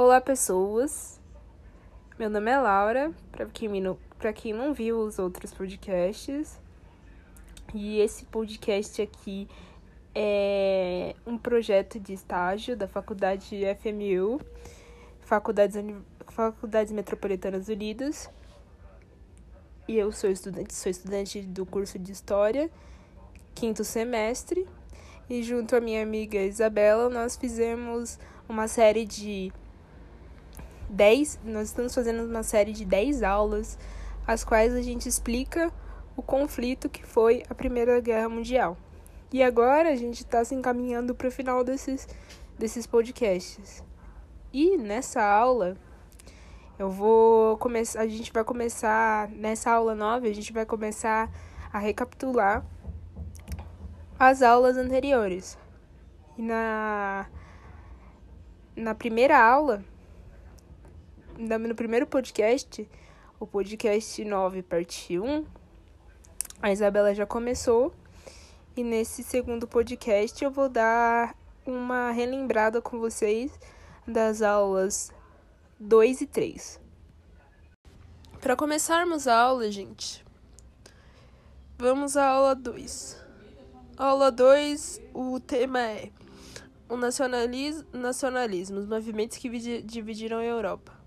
Olá, pessoas. Meu nome é Laura, para quem, não, quem não viu os outros podcasts. E esse podcast aqui é um projeto de estágio da Faculdade FMU, Faculdades, Faculdades Metropolitanas Unidas. E eu sou estudante, sou estudante do curso de História, quinto semestre. E junto à minha amiga Isabela, nós fizemos uma série de 10, nós estamos fazendo uma série de 10 aulas, as quais a gente explica o conflito que foi a Primeira Guerra Mundial. E agora a gente está se encaminhando para o final desses, desses podcasts. E nessa aula, eu vou começar, a gente vai começar, nessa aula nova, a gente vai começar a recapitular as aulas anteriores. E na, na primeira aula, no primeiro podcast, o podcast 9, parte 1, a Isabela já começou. E nesse segundo podcast eu vou dar uma relembrada com vocês das aulas 2 e 3. Para começarmos a aula, gente, vamos à aula 2. Aula 2, o tema é o nacionalismo, nacionalismo, os movimentos que dividiram a Europa.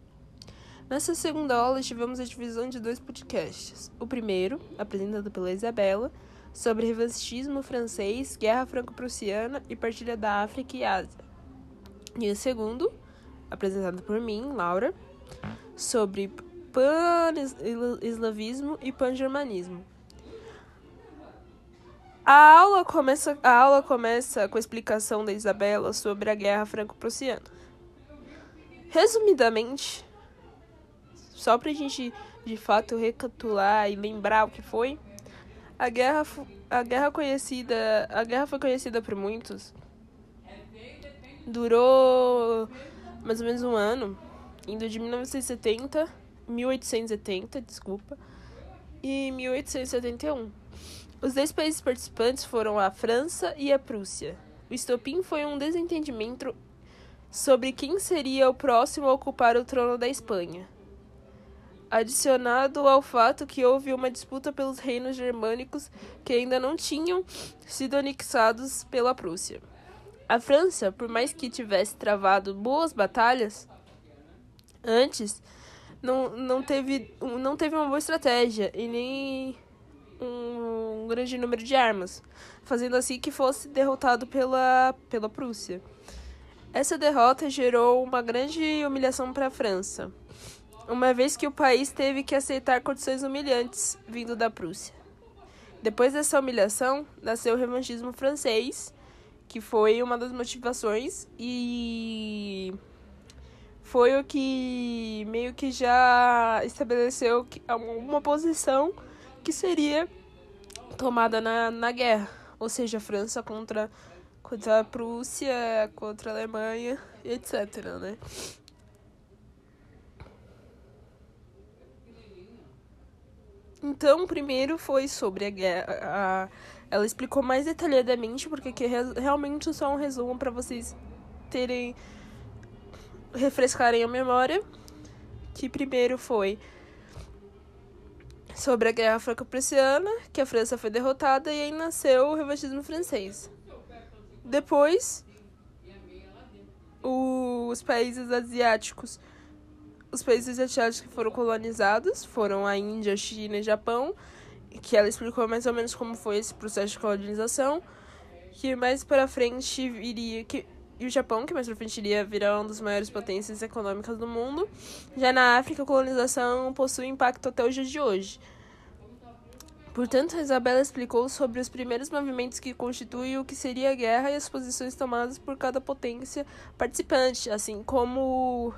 Nessa segunda aula, tivemos a divisão de dois podcasts. O primeiro, apresentado pela Isabela, sobre revanchismo francês, guerra franco-prussiana e partilha da África e Ásia. E o segundo, apresentado por mim, Laura, sobre pan-eslavismo e pan-germanismo. A aula começa, a aula começa com a explicação da Isabela sobre a guerra franco-prussiana. Resumidamente, só para a gente de fato recapitular e lembrar o que foi, a guerra, a guerra conhecida, a guerra foi conhecida por muitos. Durou mais ou menos um ano, indo de 1970, 1870, desculpa, e 1871. Os dois países participantes foram a França e a Prússia. O estopim foi um desentendimento sobre quem seria o próximo a ocupar o trono da Espanha adicionado ao fato que houve uma disputa pelos reinos germânicos que ainda não tinham sido anexados pela Prússia. A França, por mais que tivesse travado boas batalhas antes, não, não, teve, não teve uma boa estratégia e nem um grande número de armas, fazendo assim que fosse derrotado pela, pela Prússia. Essa derrota gerou uma grande humilhação para a França uma vez que o país teve que aceitar condições humilhantes vindo da Prússia. Depois dessa humilhação, nasceu o revanchismo francês, que foi uma das motivações e foi o que meio que já estabeleceu uma posição que seria tomada na, na guerra, ou seja, França contra, contra a Prússia, contra a Alemanha, etc. Né? Então, primeiro foi sobre a guerra. A, ela explicou mais detalhadamente, porque aqui é realmente só um resumo para vocês terem. refrescarem a memória. Que primeiro foi sobre a Guerra Franco-Prussiana, que a França foi derrotada e aí nasceu o revanchismo francês. Depois, os países asiáticos os países asiáticos que foram colonizados foram a Índia, China e Japão, que ela explicou mais ou menos como foi esse processo de colonização, que mais para frente viria que e o Japão, que mais para frente iria virar uma das maiores potências econômicas do mundo. Já na África, a colonização possui impacto até dias de hoje. Portanto, Isabela explicou sobre os primeiros movimentos que constituem o que seria a guerra e as posições tomadas por cada potência participante, assim como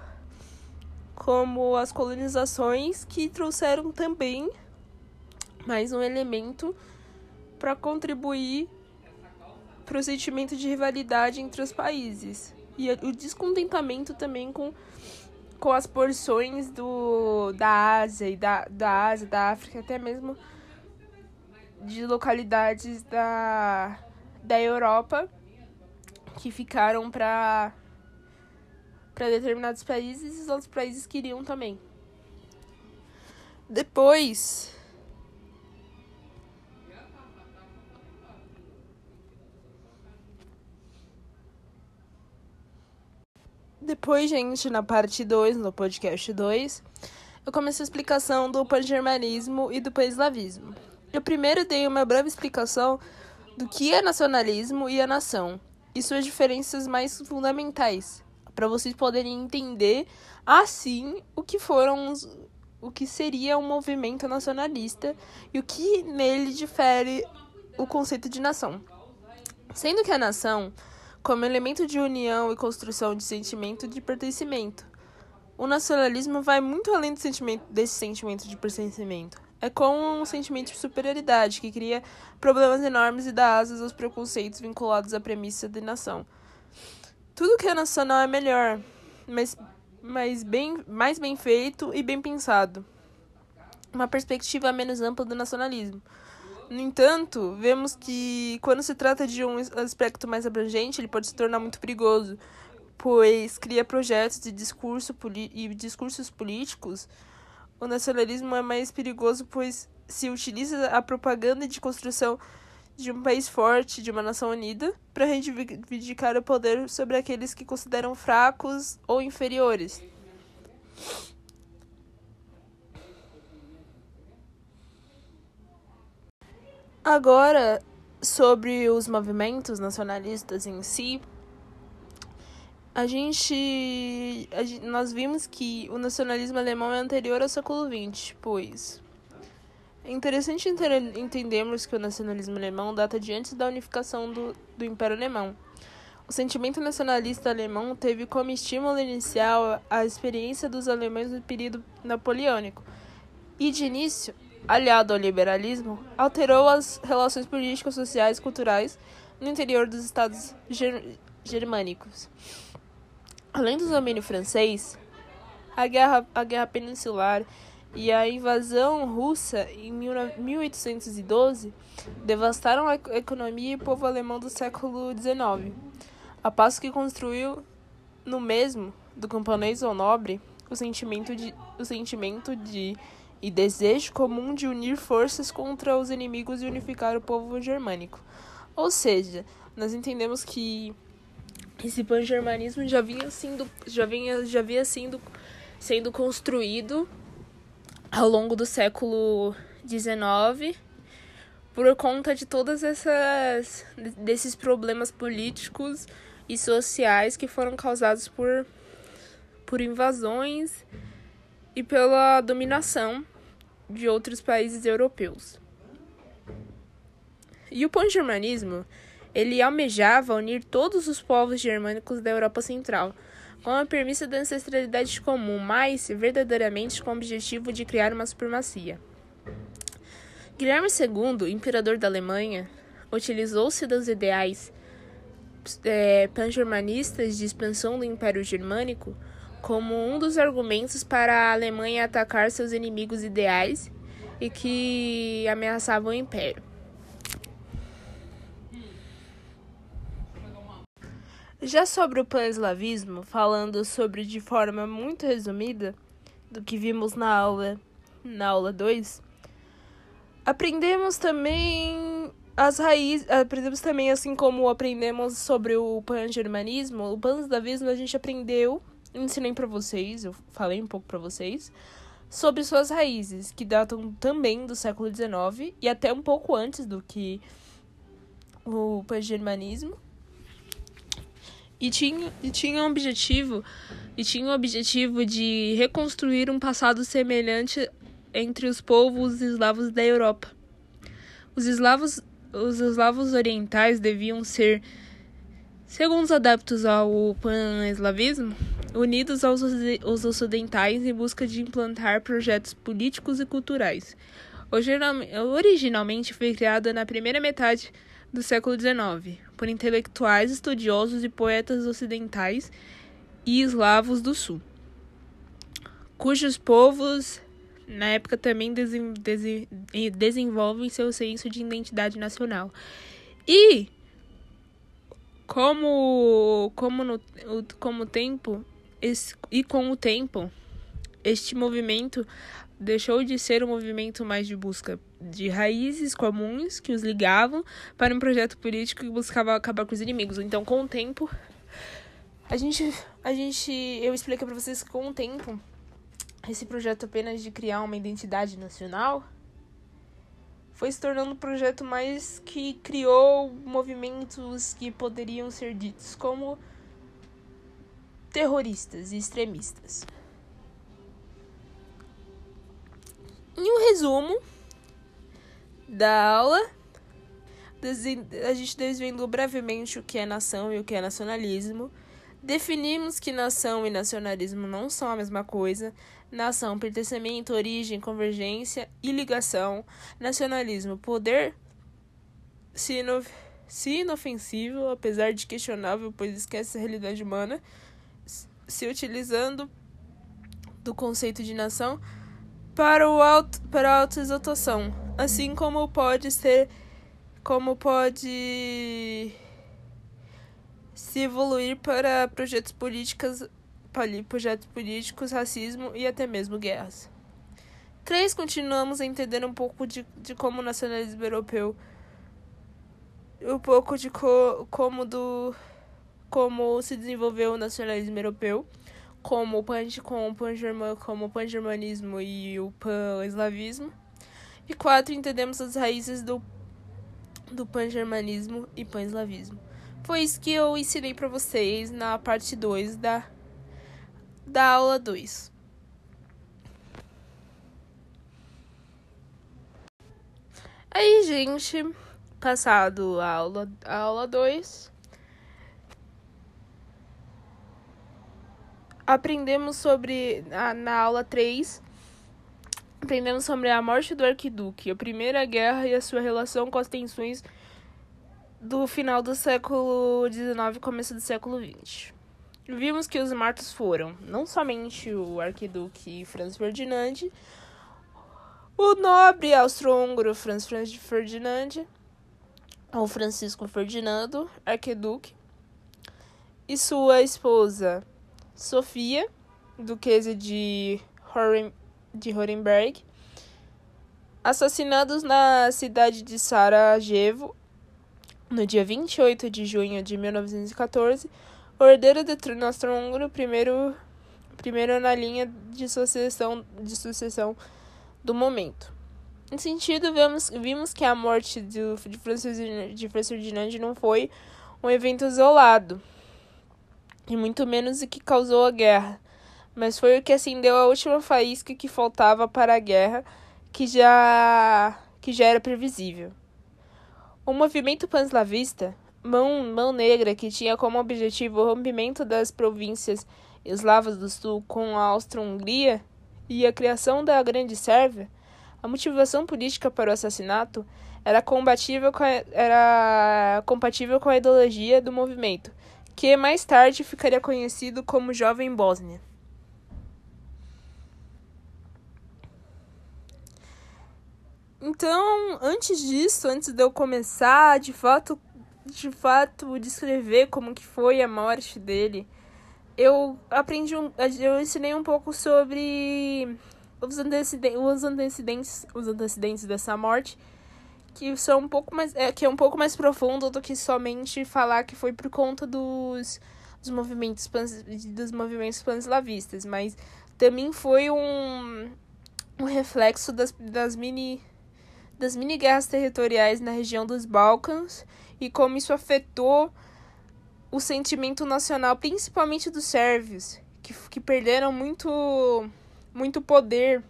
como as colonizações que trouxeram também mais um elemento para contribuir para o sentimento de rivalidade entre os países. E o descontentamento também com, com as porções do, da Ásia e da, da Ásia, da África, até mesmo de localidades da, da Europa que ficaram para para determinados países e os outros países queriam também. Depois. Depois, gente, na parte 2, no podcast 2, eu comecei a explicação do pan-germanismo e do pan-eslavismo. Eu primeiro dei uma breve explicação do que é nacionalismo e a nação, e suas diferenças mais fundamentais, para vocês poderem entender assim o que foram os, o que seria um movimento nacionalista e o que nele difere o conceito de nação. Sendo que a nação, como elemento de união e construção de sentimento de pertencimento, o nacionalismo vai muito além sentimento, desse sentimento de pertencimento. É como um sentimento de superioridade que cria problemas enormes e dá asas aos preconceitos vinculados à premissa de nação. Tudo que é nacional é melhor, mas, mas bem, mais bem feito e bem pensado. Uma perspectiva menos ampla do nacionalismo. No entanto, vemos que quando se trata de um aspecto mais abrangente, ele pode se tornar muito perigoso, pois cria projetos de discurso e discursos políticos. O nacionalismo é mais perigoso, pois se utiliza a propaganda de construção de um país forte, de uma nação unida, para reivindicar o poder sobre aqueles que consideram fracos ou inferiores. Agora, sobre os movimentos nacionalistas em si, a gente, a gente, nós vimos que o nacionalismo alemão é anterior ao século XX, pois é interessante entendermos que o nacionalismo alemão data de antes da unificação do, do Império Alemão. O sentimento nacionalista alemão teve como estímulo inicial a experiência dos alemães no período napoleônico, e de início, aliado ao liberalismo, alterou as relações políticas, sociais e culturais no interior dos estados ger germânicos. Além do domínio francês, a guerra, a guerra peninsular e a invasão russa em 1812 devastaram a economia e povo alemão do século XIX, a passo que construiu no mesmo, do camponês ao nobre, o sentimento de, o sentimento de e desejo comum de unir forças contra os inimigos e unificar o povo germânico. Ou seja, nós entendemos que esse pan-germanismo já vinha sendo já vinha já havia sendo sendo construído ao longo do século XIX por conta de todas essas desses problemas políticos e sociais que foram causados por por invasões e pela dominação de outros países europeus. E o pan-germanismo, ele almejava unir todos os povos germânicos da Europa Central, com a premissa da ancestralidade comum, mas verdadeiramente com o objetivo de criar uma supremacia. Guilherme II, imperador da Alemanha, utilizou-se dos ideais é, pan-germanistas de expansão do Império Germânico como um dos argumentos para a Alemanha atacar seus inimigos ideais e que ameaçavam o Império. Já sobre o pan-eslavismo, falando sobre de forma muito resumida do que vimos na aula na aula 2, aprendemos também as raízes, aprendemos também assim como aprendemos sobre o pan-germanismo, o pan-eslavismo a gente aprendeu, ensinei para vocês, eu falei um pouco para vocês sobre suas raízes, que datam também do século XIX e até um pouco antes do que o pan-germanismo e tinha, e tinha um objetivo e tinha o objetivo de reconstruir um passado semelhante entre os povos eslavos da Europa. Os eslavos, os eslavos orientais deviam ser, segundo os adeptos ao pan-eslavismo, unidos aos, aos ocidentais em busca de implantar projetos políticos e culturais. Originalmente foi criada na primeira metade do século XIX, por intelectuais, estudiosos e poetas ocidentais e eslavos do sul, cujos povos na época também desen desen desenvolvem seu senso de identidade nacional. E como como no como tempo esse, e com o tempo, este movimento deixou de ser um movimento mais de busca de raízes comuns que os ligavam para um projeto político que buscava acabar com os inimigos. Então, com o tempo, a gente, a gente, eu explico para vocês que com o tempo, esse projeto apenas de criar uma identidade nacional foi se tornando um projeto mais que criou movimentos que poderiam ser ditos como terroristas e extremistas. Em um resumo da aula, a gente desvendou brevemente o que é nação e o que é nacionalismo. Definimos que nação e nacionalismo não são a mesma coisa. Nação, pertencimento, origem, convergência e ligação. Nacionalismo, poder, se, ino se inofensivo, apesar de questionável, pois esquece a realidade humana, se utilizando do conceito de nação para o auto, para a autoexaltação, assim como pode ser como pode se evoluir para projetos políticos, projetos políticos, racismo e até mesmo guerras. Três, continuamos a entender um pouco de, de como o nacionalismo europeu, um pouco de co, como do como se desenvolveu o nacionalismo europeu como o pan, com o pan como o pan-germanismo e o pan-eslavismo. E quatro, entendemos as raízes do, do pan-germanismo e pan-eslavismo. Foi isso que eu ensinei para vocês na parte 2 da, da aula 2. Aí, gente, passado a aula 2, a aula dois, aprendemos sobre, na, na aula 3, aprendemos sobre a morte do arquiduque, a Primeira Guerra e a sua relação com as tensões do final do século XIX e começo do século XX. Vimos que os mortos foram não somente o arquiduque Franz Ferdinand, o nobre austro-húngaro Franz Ferdinand, ou Francisco Ferdinando, arquiduque, e sua esposa Sofia, duquesa de, Horen, de Horenberg, assassinados na cidade de Sarajevo no dia 28 de junho de 1914, o herdeiro do trono austro-húngaro, primeiro, primeiro na linha de sucessão, de sucessão do momento. Em sentido, vemos, vimos que a morte do, de Francis de Ferdinand não foi um evento isolado, e muito menos o que causou a guerra, mas foi o que acendeu a última faísca que faltava para a guerra, que já que já era previsível. O movimento panslavista, mão, mão negra, que tinha como objetivo o rompimento das províncias eslavas do sul com a Austro-Hungria e a criação da Grande Sérvia, a motivação política para o assassinato era compatível com a, era compatível com a ideologia do movimento, que mais tarde ficaria conhecido como Jovem Bósnia. Então, antes disso, antes de eu começar, de fato, de fato, descrever como que foi a morte dele, eu aprendi, um, eu ensinei um pouco sobre os antecedentes, os antecedentes, os antecedentes dessa morte que são um pouco mais é, que é um pouco mais profundo do que somente falar que foi por conta dos, dos movimentos pans, dos movimentos panslavistas, mas também foi um, um reflexo das, das mini das mini guerras territoriais na região dos Balcãs e como isso afetou o sentimento nacional, principalmente dos sérvios, que, que perderam muito muito poder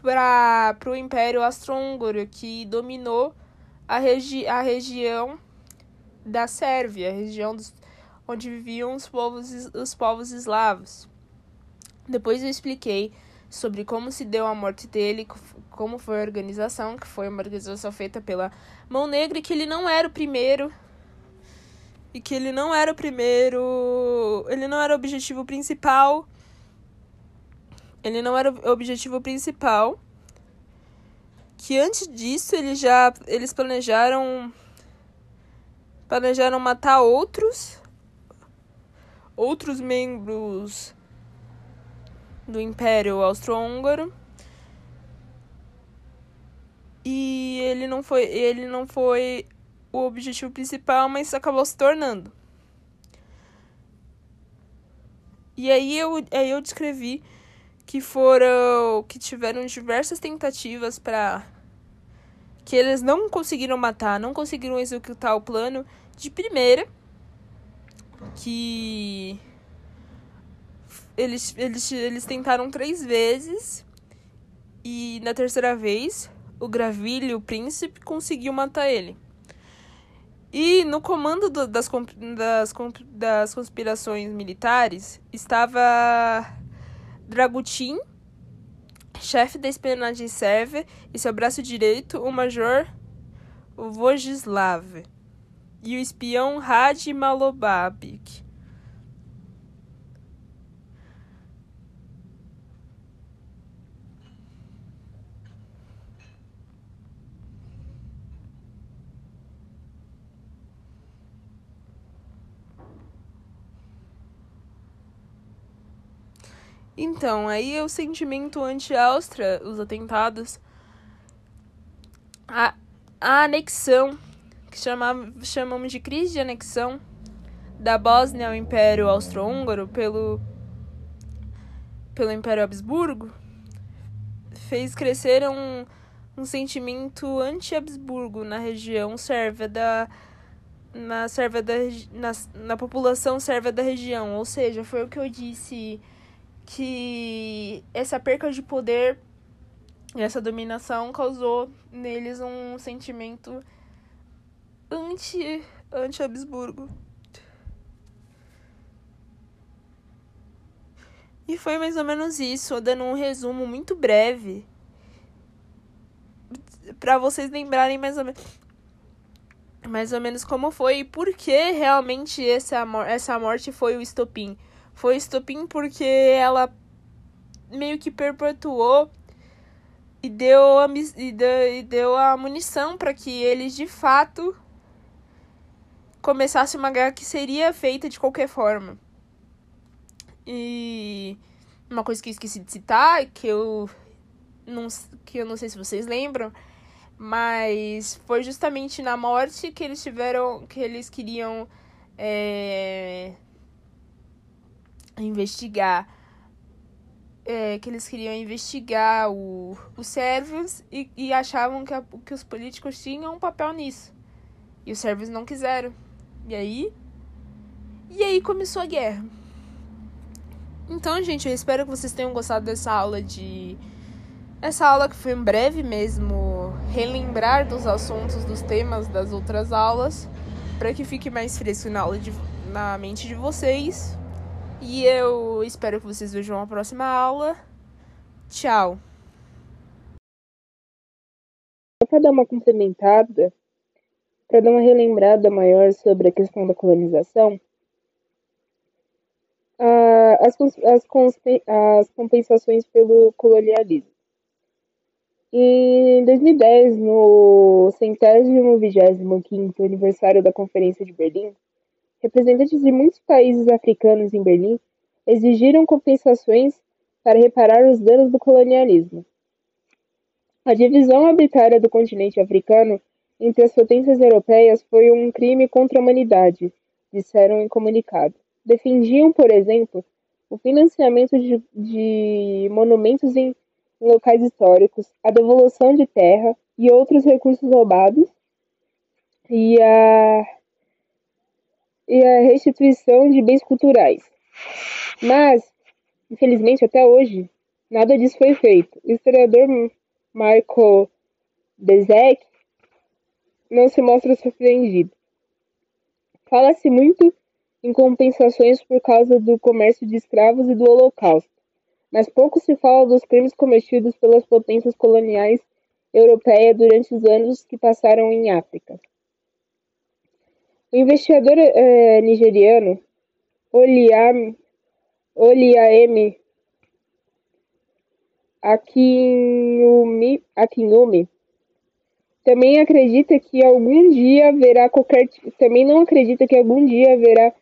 para o Império Austro-Húngaro, que dominou a, regi a região da Sérvia, a região dos, onde viviam os povos, os povos eslavos. Depois eu expliquei sobre como se deu a morte dele, como foi a organização, que foi uma organização feita pela Mão Negra, e que ele não era o primeiro. E que ele não era o primeiro. Ele não era o objetivo principal ele não era o objetivo principal. Que antes disso eles já eles planejaram planejaram matar outros outros membros do Império Austro-Húngaro. E ele não foi, ele não foi o objetivo principal, mas acabou se tornando. E aí eu, aí eu descrevi que foram que tiveram diversas tentativas para que eles não conseguiram matar, não conseguiram executar o plano de primeira que eles, eles, eles tentaram três vezes e na terceira vez o Gravilho, o príncipe, conseguiu matar ele. E no comando do, das, das, das conspirações militares estava Dragutin, chefe da espionagem sérvia, e seu braço direito, o major Vojislav, e o espião Hadi Malobabic. Então, aí o sentimento anti-Áustria, os atentados, a, a anexão, que chama, chamamos de crise de anexão, da Bósnia ao Império Austro-Húngaro pelo, pelo Império Habsburgo, fez crescer um, um sentimento anti-Habsburgo na região sérvia da na sérvia da na, na população sérvia da região, ou seja, foi o que eu disse que essa perca de poder e essa dominação causou neles um sentimento anti anti Habsburgo. E foi mais ou menos isso, dando um resumo muito breve para vocês lembrarem mais ou menos mais ou menos como foi e por que realmente essa, essa morte foi o estopim foi estopim porque ela meio que perpetuou e deu a, e deu, e deu a munição para que eles de fato começassem uma guerra que seria feita de qualquer forma. E uma coisa que eu esqueci de citar, que eu não, que eu não sei se vocês lembram, mas foi justamente na morte que eles tiveram, que eles queriam é, investigar é, que eles queriam investigar o, os sérvios e, e achavam que, a, que os políticos tinham um papel nisso. E os sérvios não quiseram. E aí? E aí começou a guerra. Então, gente, eu espero que vocês tenham gostado dessa aula de. Essa aula que foi um breve mesmo relembrar dos assuntos, dos temas das outras aulas, para que fique mais fresco na aula de, na mente de vocês. E eu espero que vocês vejam a próxima aula. Tchau. Para dar uma complementada, para dar uma relembrada maior sobre a questão da colonização, as, as, as compensações pelo colonialismo. Em 2010, no centésimo vigésimo quinto aniversário da Conferência de Berlim, Representantes de muitos países africanos em Berlim exigiram compensações para reparar os danos do colonialismo. A divisão arbitrária do continente africano entre as potências europeias foi um crime contra a humanidade, disseram em comunicado. Defendiam, por exemplo, o financiamento de, de monumentos em locais históricos, a devolução de terra e outros recursos roubados e a e a restituição de bens culturais. Mas, infelizmente, até hoje, nada disso foi feito. O historiador Marco Bezek não se mostra surpreendido. Fala-se muito em compensações por causa do comércio de escravos e do Holocausto, mas pouco se fala dos crimes cometidos pelas potências coloniais europeias durante os anos que passaram em África. O investigador é, nigeriano Oliam, Oliaem Akinyumi, Akinyumi também acredita que algum dia haverá qualquer também não acredita que algum dia haverá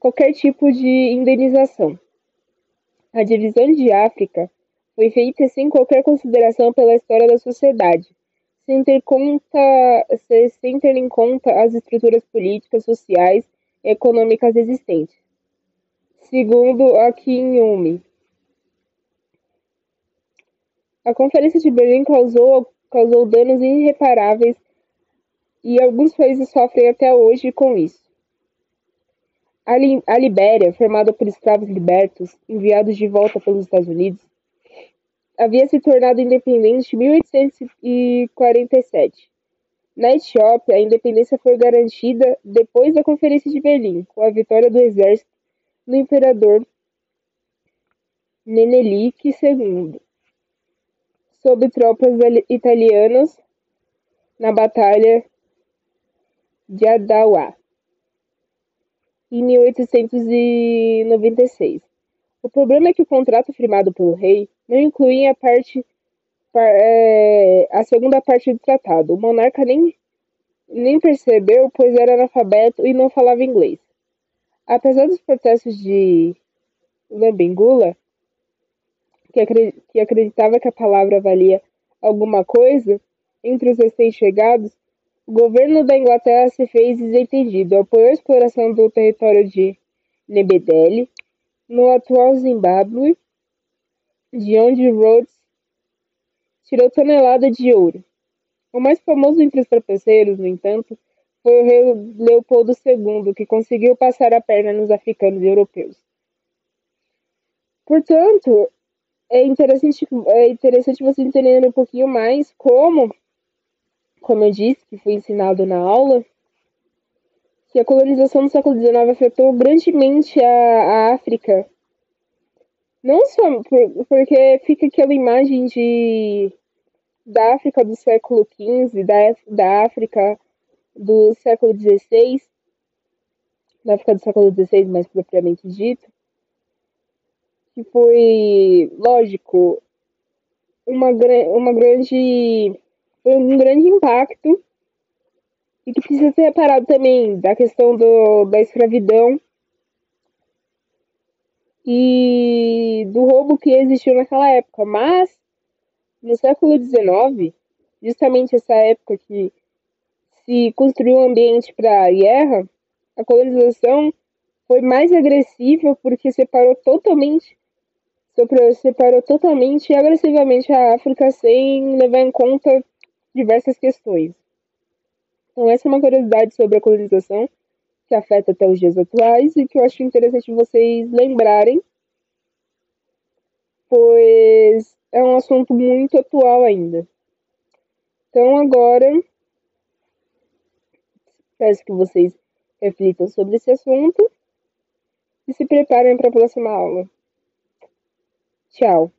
qualquer tipo de indenização. A divisão de África foi feita sem qualquer consideração pela história da sociedade, sem ter, conta, sem ter em conta as estruturas políticas, sociais e econômicas existentes. Segundo Akinyumi, a Conferência de Berlim causou, causou danos irreparáveis e alguns países sofrem até hoje com isso. A, Li a Libéria, formada por escravos libertos enviados de volta pelos Estados Unidos, havia se tornado independente em 1847. Na Etiópia, a independência foi garantida depois da Conferência de Berlim, com a vitória do exército do imperador Menelik II sobre tropas italianas na Batalha de Adawa, em 1896. O problema é que o contrato firmado pelo rei não incluía a parte é, a segunda parte do tratado. O monarca nem, nem percebeu, pois era analfabeto e não falava inglês. Apesar dos protestos de Lambengula, que acreditava que a palavra valia alguma coisa, entre os recém-chegados, o governo da Inglaterra se fez desentendido, apoiou a exploração do território de Nebedele, no atual Zimbábue, de onde Rhodes tirou tonelada de ouro. O mais famoso entre os trapeceiros, no entanto, foi o rei Leopoldo II, que conseguiu passar a perna nos africanos e europeus. Portanto, é interessante, é interessante você entender um pouquinho mais como, como eu disse, que foi ensinado na aula, que a colonização no século XIX afetou grandemente a, a África. Não só por, porque fica aquela imagem de da África do século XV, da, da África do século XVI, da África do século XVI mais propriamente dito, que foi, lógico, uma, uma grande, um grande impacto e que precisa ser reparado também da questão do, da escravidão e do roubo que existiu naquela época. Mas, no século XIX, justamente essa época que se construiu um ambiente para a guerra, a colonização foi mais agressiva porque separou totalmente separou totalmente e agressivamente a África sem levar em conta diversas questões. Então, essa é uma curiosidade sobre a colonização que afeta até os dias atuais e que eu acho interessante vocês lembrarem, pois é um assunto muito atual ainda. Então, agora, peço que vocês reflitam sobre esse assunto e se preparem para a próxima aula. Tchau.